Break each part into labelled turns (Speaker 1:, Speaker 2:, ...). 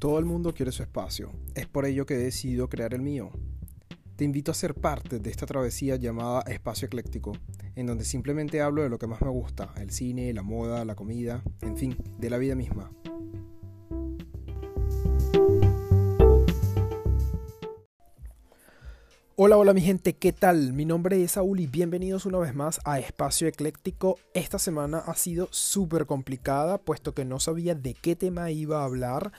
Speaker 1: Todo el mundo quiere su espacio. Es por ello que he decidido crear el mío. Te invito a ser parte de esta travesía llamada Espacio Ecléctico, en donde simplemente hablo de lo que más me gusta, el cine, la moda, la comida, en fin, de la vida misma. Hola, hola mi gente, ¿qué tal? Mi nombre es Saúl y bienvenidos una vez más a Espacio Ecléctico. Esta semana ha sido súper complicada puesto que no sabía de qué tema iba a hablar.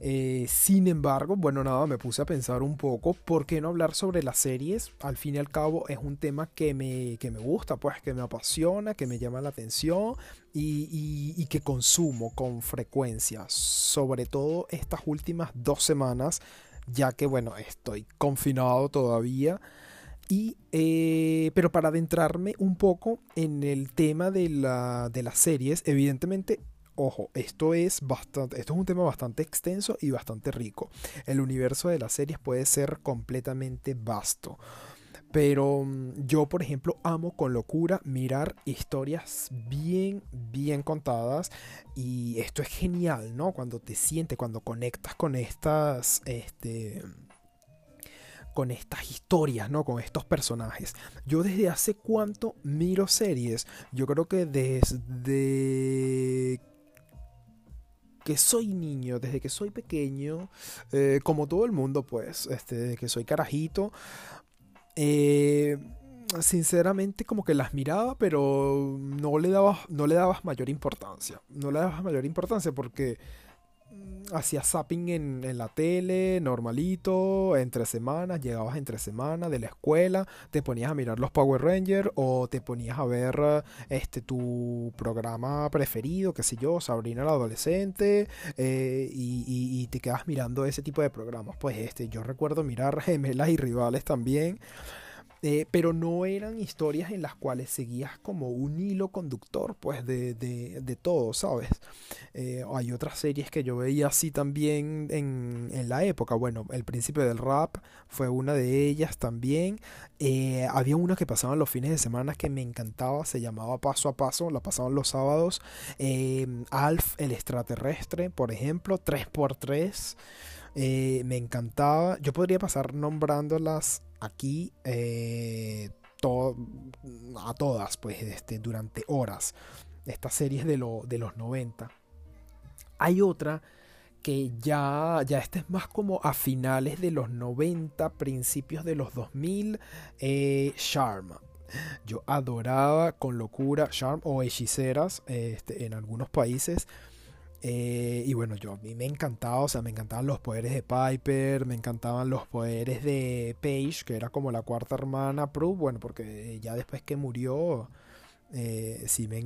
Speaker 1: Eh, sin embargo, bueno, nada, me puse a pensar un poco, ¿por qué no hablar sobre las series? Al fin y al cabo es un tema que me, que me gusta, pues que me apasiona, que me llama la atención y, que consumo con frecuencia, sobre todo estas últimas dos semanas, ya que, bueno, estoy confinado todavía. Y, eh, pero para adentrarme un poco en el tema de, la, de las series, evidentemente Ojo, esto es bastante, esto es un tema bastante extenso y bastante rico. El universo de las series puede ser completamente vasto. Pero mm, yo, por ejemplo, amo con locura mirar historias bien, bien contadas. Y esto es genial, ¿no? Cuando te sientes, cuando conectas con estas, este, con estas historias, ¿no? Con estos personajes. Yo desde hace cuánto miro series. Yo creo que desde que soy niño, desde que soy pequeño, eh, como todo el mundo, pues, este, desde que soy carajito, eh, sinceramente como que las miraba, pero no le dabas, no le dabas mayor importancia. No le dabas mayor importancia porque hacías zapping en, la tele, normalito, entre semanas, llegabas entre semanas de la escuela, te ponías a mirar los Power Rangers o te ponías a ver este tu programa preferido, qué sé yo, Sabrina la adolescente, eh, y, te quedas mirando ese tipo de programas. Pues este, yo recuerdo mirar Gemelas y Rivales también. Eh, pero no eran historias en las cuales seguías como un hilo conductor, pues, de, de, todo, ¿sabes? Eh, hay otras series que yo veía así también en, en, la época. Bueno, El Príncipe del Rap fue una de ellas también. Eh, había una que pasaban los fines de semana que me encantaba, se llamaba Paso a Paso, la pasaban los sábados. Alf, el extraterrestre, por ejemplo, 3x3. Me encantaba. Yo podría pasar nombrándolas aquí eh, a todas, pues, este, durante horas. Estas series de, de los 90. Hay otra que ya, ya es más como a finales de los 90, principios de los 2000, eh, Charm. Yo adoraba con locura Charm o hechiceras este, en algunos países. Eh, y bueno, yo a mí me encantaba, o sea, me encantaban los poderes de Piper, me encantaban los poderes de Paige, que era como la cuarta hermana Prue, bueno, porque ya después que murió, eh, sí me,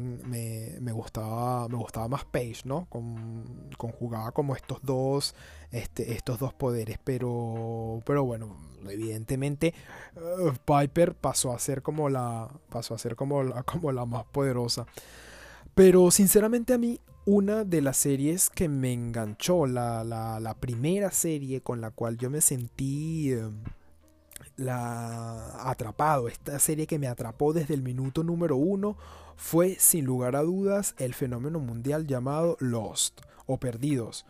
Speaker 1: me, gustaba, me gustaba más Paige, ¿no? Con, conjugaba como estos dos, este, estos dos poderes, pero, pero bueno, evidentemente uh, Piper pasó a ser como la, pasó a ser como la, como la más poderosa. Pero sinceramente a mí una de las series que me enganchó, la, primera serie con la cual yo me sentí em, la, atrapado, esta serie que me atrapó desde el minuto número uno, fue sin lugar a dudas el fenómeno mundial llamado Lost o Perdidos.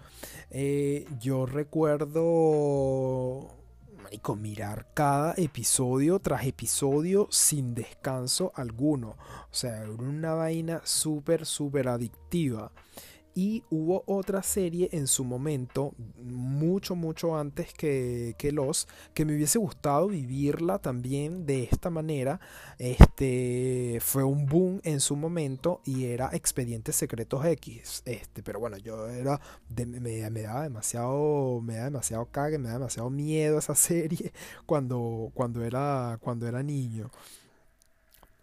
Speaker 1: Eh, yo recuerdo con mirar cada episodio tras episodio sin descanso alguno. O sea, era una vaina súper, súper adictiva. Y hubo otra serie en su momento, mucho, mucho antes que, que, Los, que me hubiese gustado vivirla también de esta manera. Este fue un boom en su momento y era Expedientes Secretos X. Este, pero bueno, yo era. me, me, daba demasiado. Me daba demasiado cague, me daba demasiado miedo esa serie cuando, cuando, era, cuando era niño.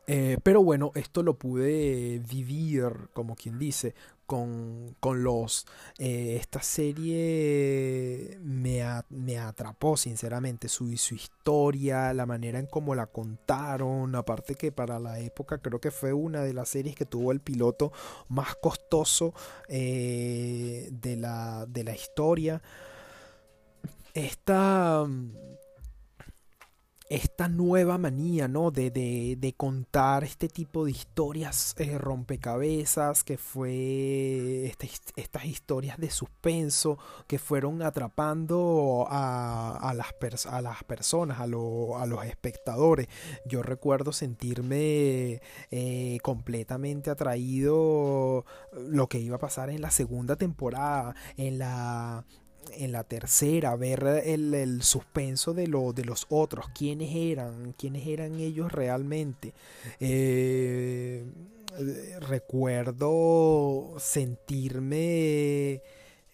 Speaker 1: Eh, pero bueno, esto lo pude vivir, como quien dice, con, con los... Eh, esta serie me, me, atrapó, sinceramente, su, su historia, la manera en cómo la contaron, aparte que para la época creo que fue una de las series que tuvo el piloto más costoso eh, de, la, de la historia. Esta esta nueva manía, ¿no? De, de, contar este tipo de historias eh, rompecabezas, que fue estas historias de suspenso, que fueron atrapando a, las, a las personas, a, a, los espectadores. Yo recuerdo sentirme eh, completamente atraído lo que iba a pasar en la segunda temporada, en la en la tercera, ver el, suspenso de, lo, de los otros, quiénes eran, quiénes eran ellos realmente. Eh, recuerdo sentirme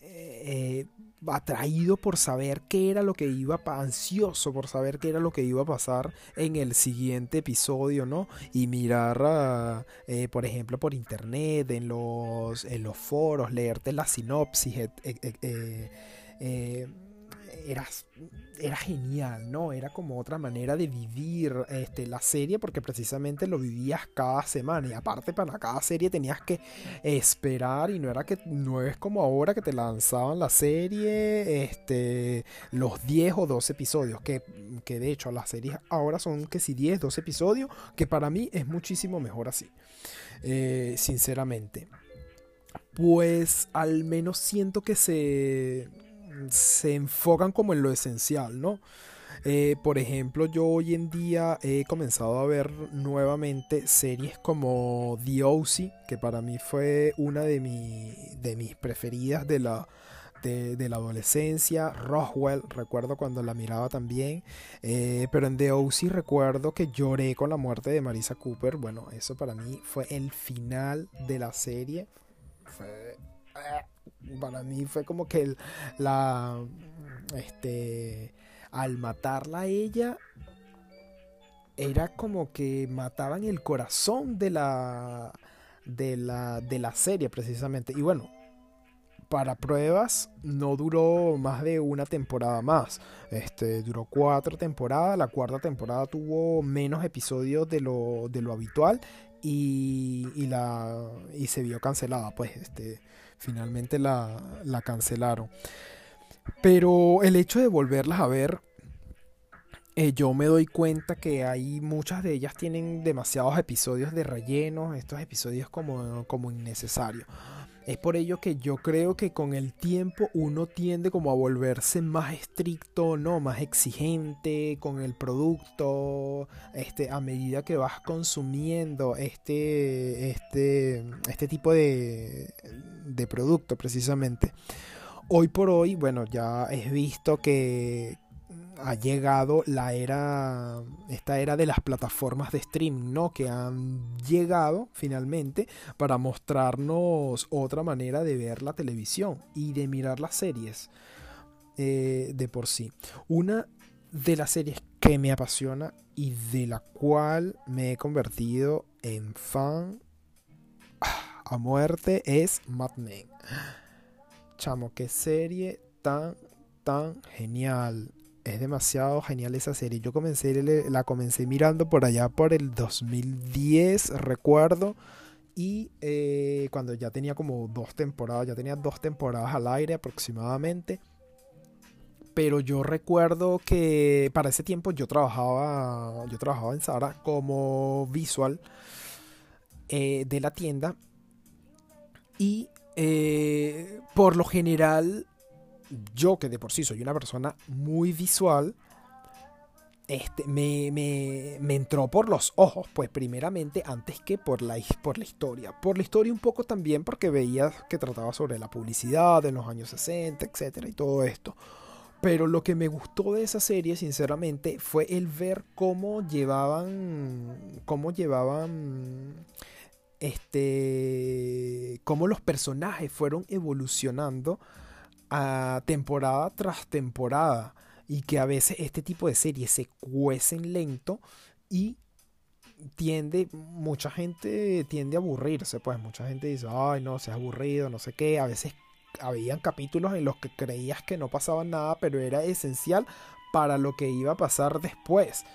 Speaker 1: eh, atraído por saber qué era lo que iba a ansioso por saber qué era lo que iba a pasar en el siguiente episodio, ¿no? Y mirar, eh, por ejemplo, por internet, en los, en los foros, leerte la sinopsis, eh, eh, era, era genial, ¿no? Era como otra manera de vivir este, la serie porque precisamente lo vivías cada semana y aparte para cada serie tenías que esperar y no era que no es como ahora que te lanzaban la serie este, los 10 o 12 episodios que, que de hecho las series ahora son que si 10, 12 episodios que para mí es muchísimo mejor así, eh, sinceramente. Pues al menos siento que se se enfocan como en lo esencial, ¿no? Eh, por ejemplo, yo hoy en día he comenzado a ver nuevamente series como The O.C., que para mí fue una de, de mis preferidas de la, de, la adolescencia. Roswell, recuerdo cuando la miraba también. Eh, pero en The O.C. recuerdo que lloré con la muerte de Marisa Cooper. Bueno, eso para mí fue el final de la serie. Fue para mí fue como que la este al matarla a ella era como que mataban el corazón de la de la de la serie precisamente y bueno para pruebas no duró más de una temporada más. Este, duró cuatro temporadas. La cuarta temporada tuvo menos episodios de lo, de lo habitual y, la, y se vio cancelada. Pues este, finalmente la, la cancelaron. Pero el hecho de volverlas a ver, eh, yo me doy cuenta que hay muchas de ellas tienen demasiados episodios de relleno, estos episodios como, como innecesarios. Es por ello que yo creo que con el tiempo uno tiende como a volverse más estricto, ¿no? Más exigente con el producto, este, a medida que vas consumiendo este, este, este tipo de, de producto precisamente. Hoy por hoy, bueno, ya es visto que ha llegado la era, esta era de las plataformas de streaming, ¿no? Que han llegado finalmente para mostrarnos otra manera de ver la televisión y de mirar las series eh, de por sí. Una de las series que me apasiona y de la cual me he convertido en fan a muerte es Mad Men. Chamo, qué serie tan, tan genial. Es demasiado genial esa serie. Yo comencé, la comencé mirando por allá por el 2010, recuerdo. Y eh, cuando ya tenía como dos temporadas, ya tenía dos temporadas al aire aproximadamente. Pero yo recuerdo que para ese tiempo yo trabajaba, yo trabajaba en Sara como visual eh, de la tienda y eh, por lo general, yo que de por sí soy una persona muy visual, este, me, me, entró por los ojos, pues primeramente antes que por la, por la historia. Por la historia un poco también porque veía que trataba sobre la publicidad en los años 60, etcétera, y todo esto. Pero lo que me gustó de esa serie, sinceramente, fue el ver cómo llevaban, cómo llevaban este, cómo los personajes fueron evolucionando a temporada tras temporada y que a veces este tipo de series se cuecen lento y tiende, mucha gente tiende a aburrirse, pues mucha gente dice, ay no, se ha aburrido, no sé qué, a veces habían capítulos en los que creías que no pasaba nada, pero era esencial para lo que iba a pasar después.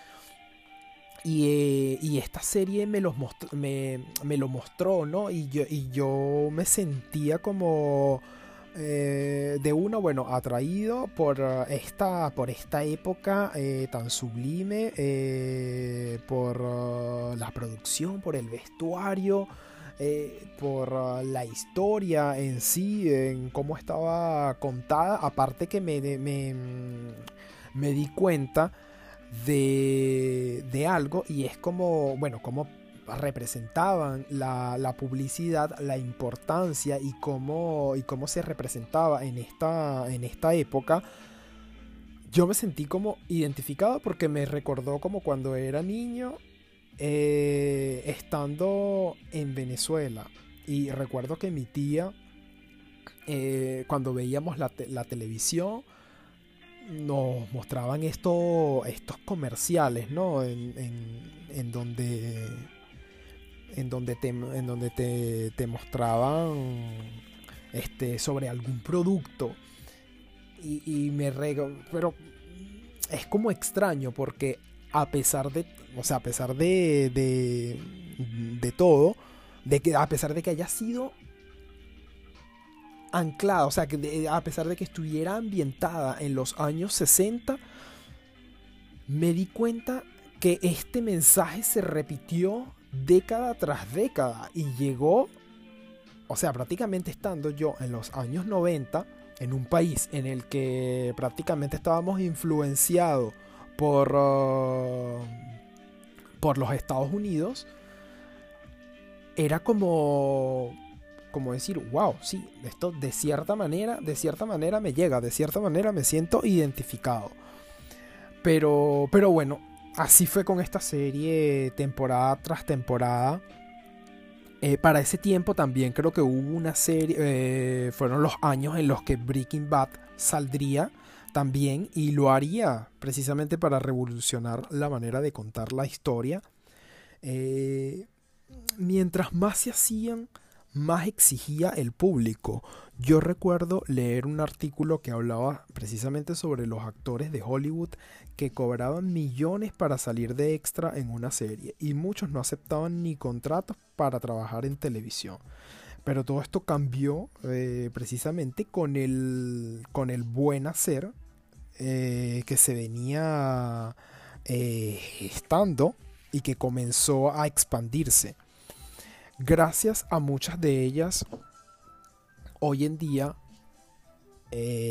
Speaker 1: Eh, y, esta serie me, los me, lo mostró, ¿no? Y yo, y yo me sentía como eh, de una, bueno, atraído por eh, esta, por esta época eh, tan sublime, por la producción, por el vestuario, por la historia en sí, en cómo estaba contada. Aparte que me, me, me di cuenta de, de algo y es como, bueno, como representaban la, publicidad, la importancia y cómo, y cómo se representaba en esta, en esta época, yo me sentí como identificado porque me recordó como cuando era niño eh, estando en Venezuela. Y recuerdo que mi tía, eh, cuando veíamos la, televisión, nos mostraban estos comerciales, ¿no? En, en donde en donde te, en donde te, mostraban este, sobre algún producto. Y, me rego, pero es como extraño porque a pesar de, o sea, a pesar de, de, de todo, de que a pesar de que haya sido anclada, o sea, que a pesar de que estuviera ambientada en los años 60, me di cuenta que este mensaje se repitió década tras década y llegó, o sea, prácticamente estando yo en los años 90, en un país en el que prácticamente estábamos influenciados por, uh, por los Estados Unidos, era como como decir, wow, sí, esto de cierta manera, de cierta manera me llega, de cierta manera me siento identificado. Pero, pero bueno, así fue con esta serie temporada tras temporada. Eh, para ese tiempo también creo que hubo una serie, eh, fueron los años en los que Breaking Bad saldría también y lo haría precisamente para revolucionar la manera de contar la historia. Eh, mientras más se hacían, más exigía el público. Yo recuerdo leer un artículo que hablaba precisamente sobre los actores de Hollywood que cobraban millones para salir de extra en una serie y muchos no aceptaban ni contratos para trabajar en televisión. Pero todo esto cambió eh, precisamente con el, con el buen hacer eh, que se venía eh, estando y que comenzó a expandirse. Gracias a muchas de ellas, hoy en día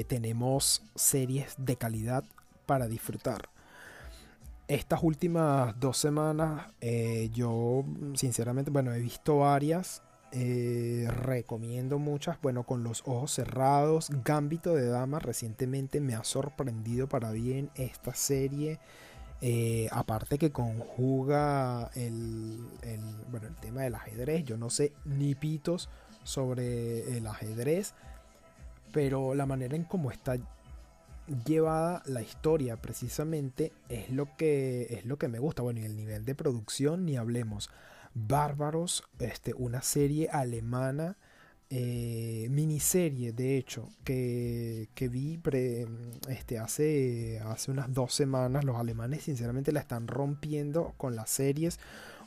Speaker 1: tenemos series de calidad para disfrutar. Estas últimas dos semanas eh, yo sinceramente, bueno, he visto varias, eh, recomiendo muchas, bueno, con los ojos cerrados, Gambito de Dama recientemente me ha sorprendido para bien esta serie. Eh, aparte que conjuga el, el, bueno, el tema del ajedrez, yo no sé ni pitos sobre el ajedrez, pero la manera en cómo está llevada la historia precisamente es lo que es lo que me gusta. Bueno y el nivel de producción ni hablemos. Bárbaros este una serie alemana eh, miniserie de hecho que, que vi este hace hace unas dos semanas. Los alemanes sinceramente la están rompiendo con las series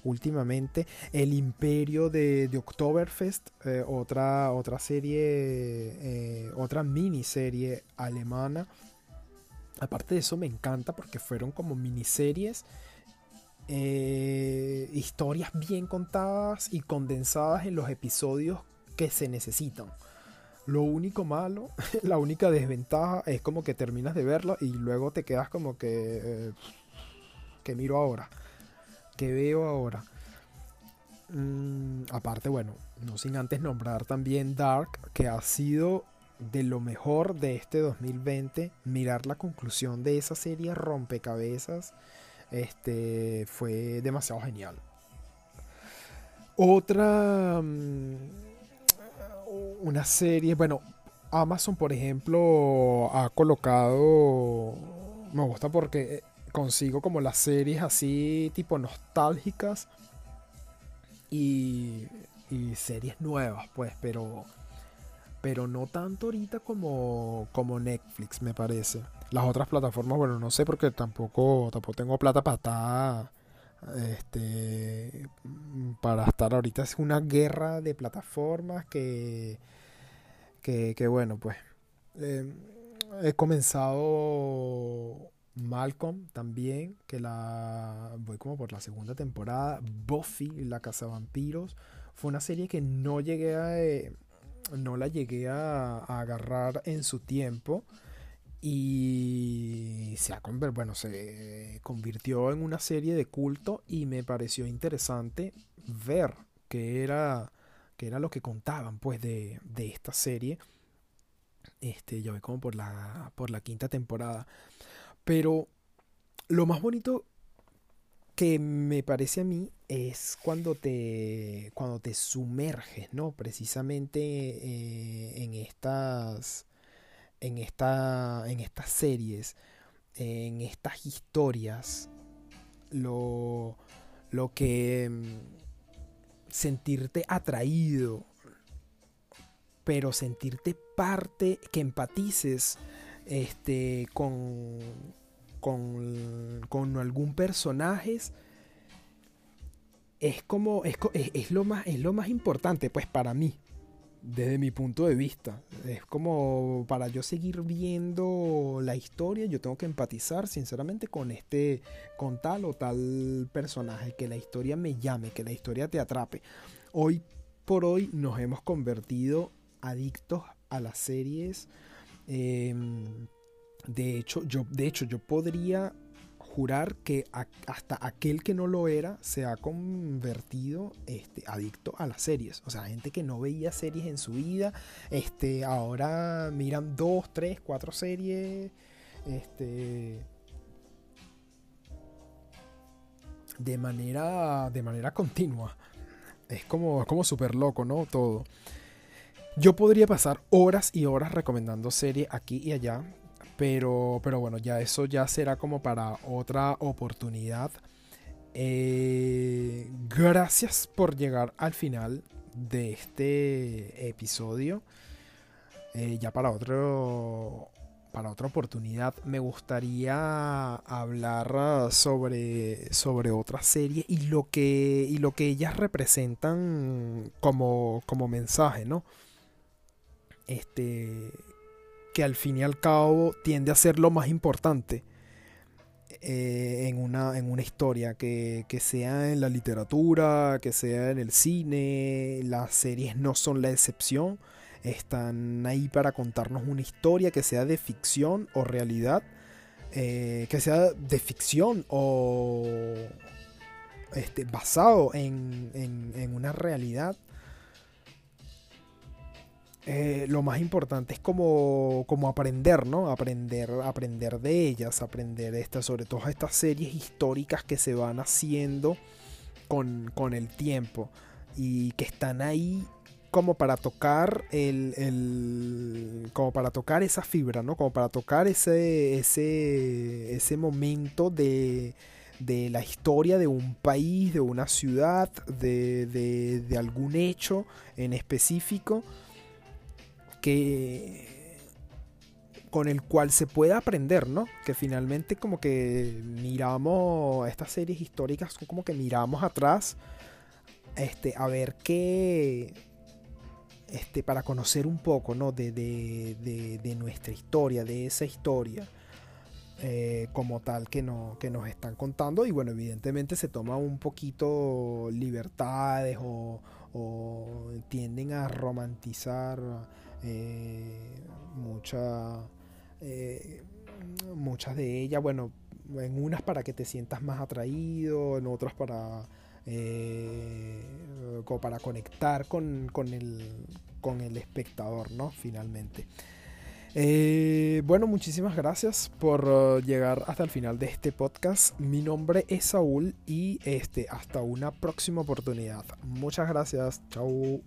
Speaker 1: últimamente. El imperio de, de Oktoberfest eh, otra otra serie eh, otra miniserie alemana. Aparte de eso me encanta porque fueron como miniseries, historias bien contadas y condensadas en los episodios que se necesitan. Lo único malo, la única desventaja es como que terminas de verla y luego te quedas como que... Eh, que miro ahora? que veo ahora? Mm, aparte, bueno, no sin antes nombrar también Dark, que ha sido de lo mejor de este 2020, mirar la conclusión de esa serie rompecabezas, este, fue demasiado genial. Otra, mm, una serie, bueno, Amazon por ejemplo ha colocado, me gusta porque consigo como las series así tipo nostálgicas y, y series nuevas, pues, pero pero no tanto ahorita como, como Netflix, me parece. Las otras plataformas, bueno, no sé porque tampoco, tampoco tengo plata para estar, este, para estar ahorita. Es una guerra de plataformas que, que, que bueno, pues eh, he comenzado Malcolm también, que la voy como por la segunda temporada. Buffy, la casa vampiros. Fue una serie que no llegué a... Eh, no la llegué a, agarrar en su tiempo. Y se, ha, bueno, se convirtió en una serie de culto y me pareció interesante ver qué era, qué era lo que contaban pues de, de esta serie. Este, ya voy como por la, por la quinta temporada. Pero lo más bonito que me parece a mí es cuando te, cuando te sumerges, ¿no? Precisamente eh, en estas, en, esta, en estas series, en estas historias, lo, lo que mm, sentirte atraído, pero sentirte parte, que empatices este, con, con, algún personaje es como es, es, lo más es lo más importante pues para mí desde mi punto de vista. Es como para yo seguir viendo la historia yo tengo que empatizar sinceramente con este con tal o tal personaje que la historia me llame que la historia te atrape. Hoy por hoy nos hemos convertido adictos a las series. Em, de hecho, yo, de hecho, yo podría jurar que hasta aquel que no lo era se ha convertido este, adicto a las series. O sea, gente que no veía series en su vida, este, ahora miran dos, tres, cuatro series. Este, de manera, de manera continua. Es como, como súper loco, ¿no? Todo. Yo podría pasar horas y horas recomendando series aquí y allá. Pero, pero bueno, ya eso ya será como para otra oportunidad. Eh, gracias por llegar al final de este episodio. Eh, ya para otro para otra oportunidad me gustaría hablar sobre, sobre otra serie y lo que y lo que ellas representan como, como mensaje, ¿no? Este que al fin y al cabo tiende a ser lo más importante eh, en, una, en una historia, que, sea en la literatura, que sea en el cine, las series no son la excepción, están ahí para contarnos una historia que sea de ficción o realidad, eh, que sea de ficción o este, basado en, en una realidad eh, lo más importante es como, como aprender, ¿no? Aprender, aprender de ellas, aprender esta, sobre todas estas series históricas que se van haciendo con, el tiempo y que están ahí como para tocar el, como para tocar esa fibra, ¿no? Como para tocar ese, ese, ese momento de, de la historia de un país, de una ciudad, de, de algún hecho en específico con el cual se puede aprender, ¿no? Que finalmente como que miramos estas series históricas, como que miramos atrás este, a ver qué, este, para conocer un poco, ¿no? De, de, nuestra historia, de esa historia. Eh, como tal que, no, que nos están contando y bueno evidentemente se toma un poquito libertades o, o tienden a romantizar eh, eh, muchas de ellas, bueno, en unas para que te sientas más atraído, en otras para, eh, para conectar con, el, con el espectador, ¿no? Finalmente. bueno, muchísimas gracias por llegar hasta el final de este podcast. Mi nombre es Saúl y este, hasta una próxima oportunidad. Muchas gracias. Chao.